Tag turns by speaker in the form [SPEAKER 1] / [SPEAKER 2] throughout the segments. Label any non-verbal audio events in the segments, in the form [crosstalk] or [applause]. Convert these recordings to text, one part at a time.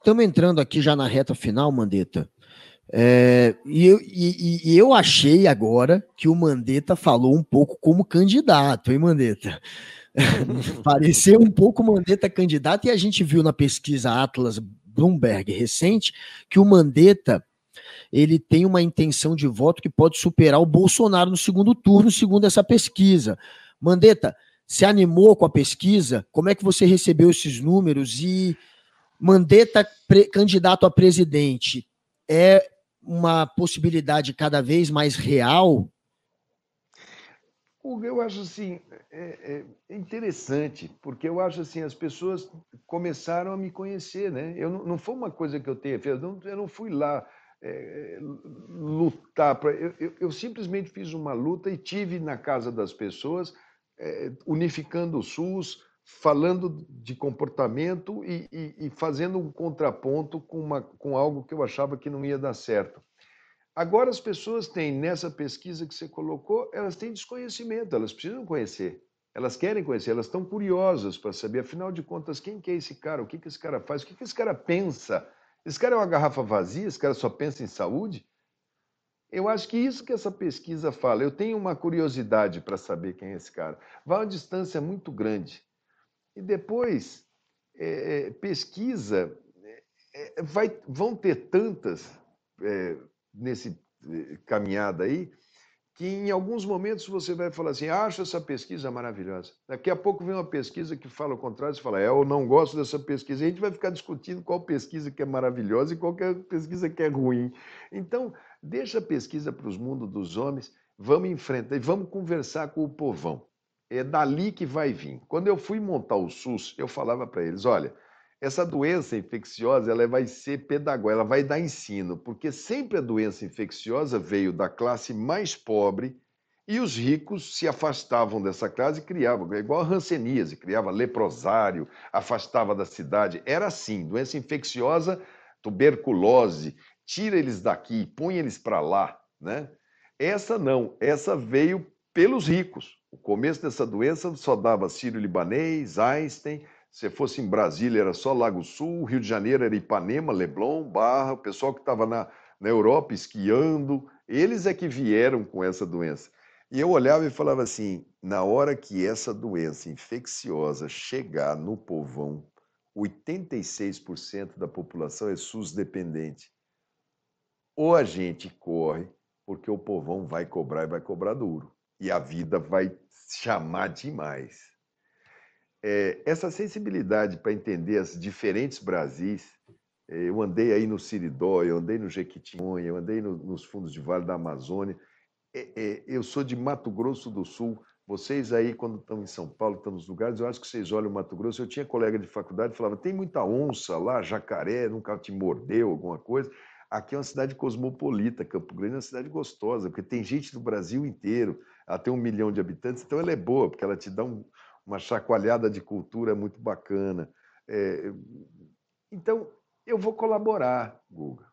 [SPEAKER 1] estamos entrando aqui já na reta final, Mandetta. É, e, eu, e, e, eu achei agora que o Mandetta falou um pouco como candidato, hein, Mandetta? [laughs] Pareceu um pouco Mandetta candidato, e a gente viu na pesquisa Atlas Bloomberg recente que o Mandetta ele tem uma intenção de voto que pode superar o Bolsonaro no segundo turno, segundo essa pesquisa. Mandetta, se animou com a pesquisa? Como é que você recebeu esses números? E Mandetta, candidato a presidente, é uma possibilidade cada vez mais real?
[SPEAKER 2] Eu acho assim, é, é, interessante, porque eu acho assim, as pessoas começaram a me conhecer, né? Eu não, não foi uma coisa que eu tenha feito, eu eu não fui lá é, lutar para. Eu, eu, eu, simplesmente fiz uma luta e tive na casa das pessoas, é, unificando o SUS, falando de comportamento e, e, e, fazendo um contraponto com, uma, com algo que eu achava que não ia dar certo. Agora, as pessoas têm, nessa pesquisa que você colocou, elas têm desconhecimento, elas precisam conhecer, elas querem conhecer, elas estão curiosas para saber, afinal de contas, quem que é esse cara, o que, que esse cara faz, o que, que esse cara pensa. Esse cara é uma garrafa vazia, esse cara só pensa em saúde? Eu acho que isso que essa pesquisa fala. Eu tenho uma curiosidade para saber quem é esse cara. Vai uma distância muito grande. E depois, é, é, pesquisa, é, vai, vão ter tantas é, nesse é, caminhada aí, que em alguns momentos você vai falar assim, acho essa pesquisa maravilhosa. Daqui a pouco vem uma pesquisa que fala o contrário, você fala, é, eu não gosto dessa pesquisa. E a gente vai ficar discutindo qual pesquisa que é maravilhosa e qual é pesquisa que é ruim. Então, deixa a pesquisa para os mundos dos homens, vamos enfrentar e vamos conversar com o povão é dali que vai vir. Quando eu fui montar o SUS, eu falava para eles: olha, essa doença infecciosa ela vai ser pedagógica, ela vai dar ensino, porque sempre a doença infecciosa veio da classe mais pobre e os ricos se afastavam dessa classe e criavam, igual a ranceníase, criava leprosário, afastava da cidade. Era assim, doença infecciosa, tuberculose, tira eles daqui, põe eles para lá, né? Essa não, essa veio pelos ricos. O começo dessa doença só dava sírio-libanês, Einstein. Se fosse em Brasília, era só Lago Sul. Rio de Janeiro era Ipanema, Leblon, Barra. O pessoal que estava na, na Europa esquiando. Eles é que vieram com essa doença. E eu olhava e falava assim: na hora que essa doença infecciosa chegar no povão, 86% da população é SUS dependente. Ou a gente corre, porque o povão vai cobrar e vai cobrar duro e a vida vai chamar demais. É, essa sensibilidade para entender as diferentes Brasis, é, eu andei aí no Siridó, eu andei no Jequitinhonha, eu andei no, nos fundos de vale da Amazônia, é, é, eu sou de Mato Grosso do Sul, vocês aí, quando estão em São Paulo, estão nos lugares, eu acho que vocês olham o Mato Grosso. Eu tinha colega de faculdade que falava: tem muita onça lá, jacaré, nunca te mordeu, alguma coisa. Aqui é uma cidade cosmopolita, Campo Grande é uma cidade gostosa, porque tem gente do Brasil inteiro ela tem um milhão de habitantes, então ela é boa, porque ela te dá um, uma chacoalhada de cultura muito bacana. É, então, eu vou colaborar, Guga.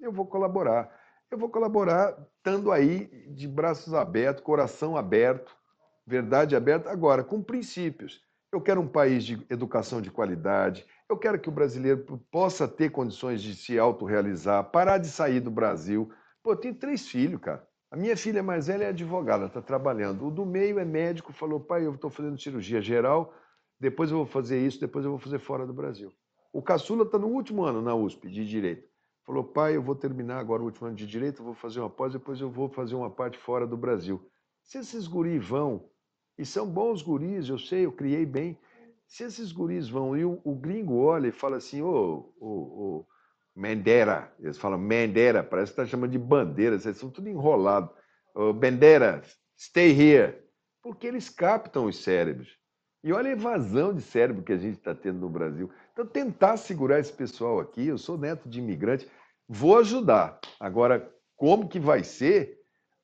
[SPEAKER 2] Eu vou colaborar. Eu vou colaborar estando aí de braços abertos, coração aberto, verdade aberta, agora, com princípios. Eu quero um país de educação de qualidade, eu quero que o brasileiro possa ter condições de se autorrealizar, parar de sair do Brasil. Pô, eu tenho três filhos, cara. A minha filha mais velha é advogada, está trabalhando. O do meio é médico, falou: pai, eu estou fazendo cirurgia geral, depois eu vou fazer isso, depois eu vou fazer fora do Brasil. O caçula está no último ano na USP de Direito. Falou: pai, eu vou terminar agora o último ano de Direito, vou fazer uma pós, depois eu vou fazer uma parte fora do Brasil. Se esses guris vão, e são bons guris, eu sei, eu criei bem. Se esses guris vão e o, o gringo olha e fala assim: ô, ô, ô Mendera, eles falam Mendera, parece que está chamando de bandeira, vocês são tudo enrolado. Oh, Bandera, stay here. Porque eles captam os cérebros. E olha a evasão de cérebro que a gente está tendo no Brasil. Então, tentar segurar esse pessoal aqui, eu sou neto de imigrante, vou ajudar. Agora, como que vai ser?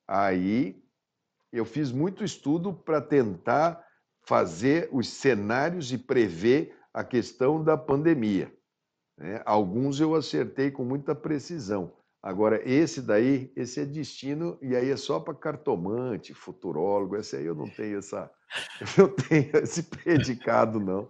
[SPEAKER 2] Aí eu fiz muito estudo para tentar fazer os cenários e prever a questão da pandemia. Né? Alguns eu acertei com muita precisão. Agora, esse daí, esse é destino, e aí é só para cartomante, futurólogo, esse aí eu não tenho essa, [laughs] eu não tenho esse predicado, não.